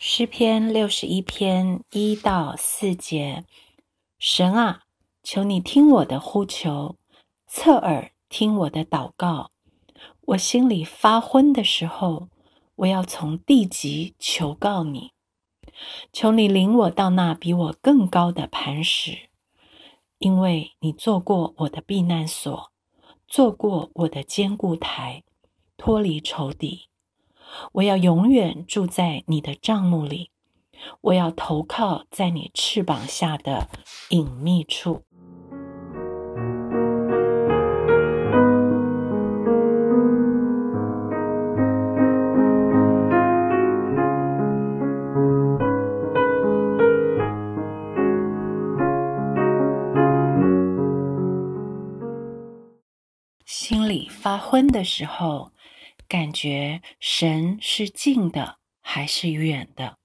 诗篇六十一篇一到四节：神啊，求你听我的呼求，侧耳听我的祷告。我心里发昏的时候，我要从地极求告你，求你领我到那比我更高的磐石，因为你做过我的避难所，做过我的坚固台，脱离仇敌。我要永远住在你的帐幕里，我要投靠在你翅膀下的隐秘处。心里发昏的时候。感觉神是近的还是远的？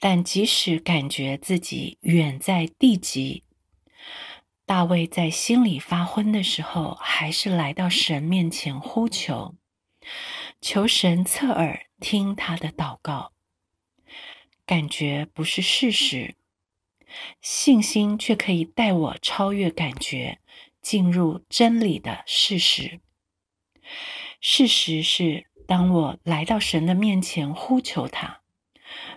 但即使感觉自己远在地极，大卫在心里发昏的时候，还是来到神面前呼求，求神侧耳听他的祷告。感觉不是事实，信心却可以带我超越感觉，进入真理的事实。事实是，当我来到神的面前呼求他，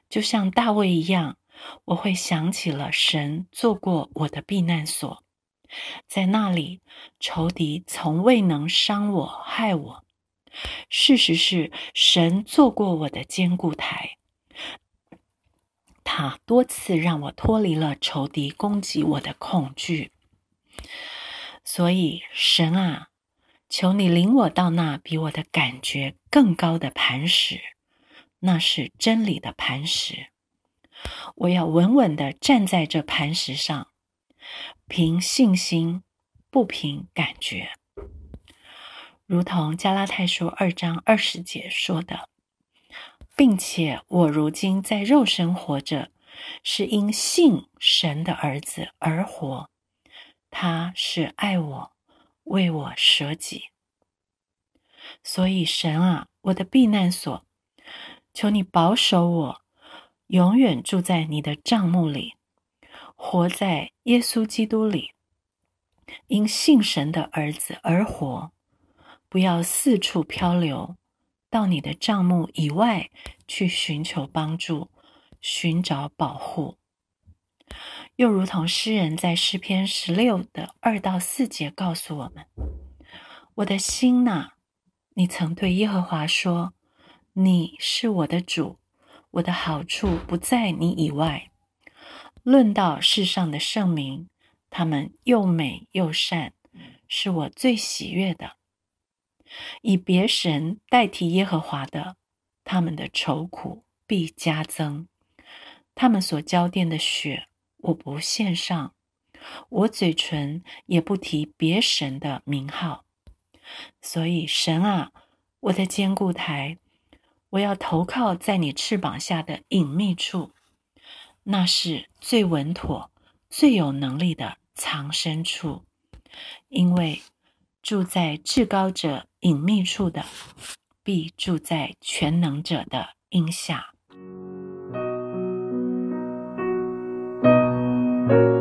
就像大卫一样，我会想起了神做过我的避难所，在那里仇敌从未能伤我害我。事实是，神做过我的坚固台，他多次让我脱离了仇敌攻击我的恐惧。所以，神啊！求你领我到那比我的感觉更高的磐石，那是真理的磐石。我要稳稳的站在这磐石上，凭信心，不凭感觉。如同加拉太书二章二十节说的，并且我如今在肉身活着，是因信神的儿子而活。他是爱我。为我舍己，所以神啊，我的避难所，求你保守我，永远住在你的帐幕里，活在耶稣基督里，因信神的儿子而活，不要四处漂流，到你的帐幕以外去寻求帮助，寻找保护。又如同诗人在诗篇十六的二到四节告诉我们：“我的心呐，你曾对耶和华说，你是我的主，我的好处不在你以外。论到世上的圣名，他们又美又善，是我最喜悦的。以别神代替耶和华的，他们的愁苦必加增，他们所浇奠的血。”我不献上，我嘴唇也不提别神的名号。所以，神啊，我的坚固台，我要投靠在你翅膀下的隐秘处，那是最稳妥、最有能力的藏身处。因为住在至高者隐秘处的，必住在全能者的荫下。Thank you.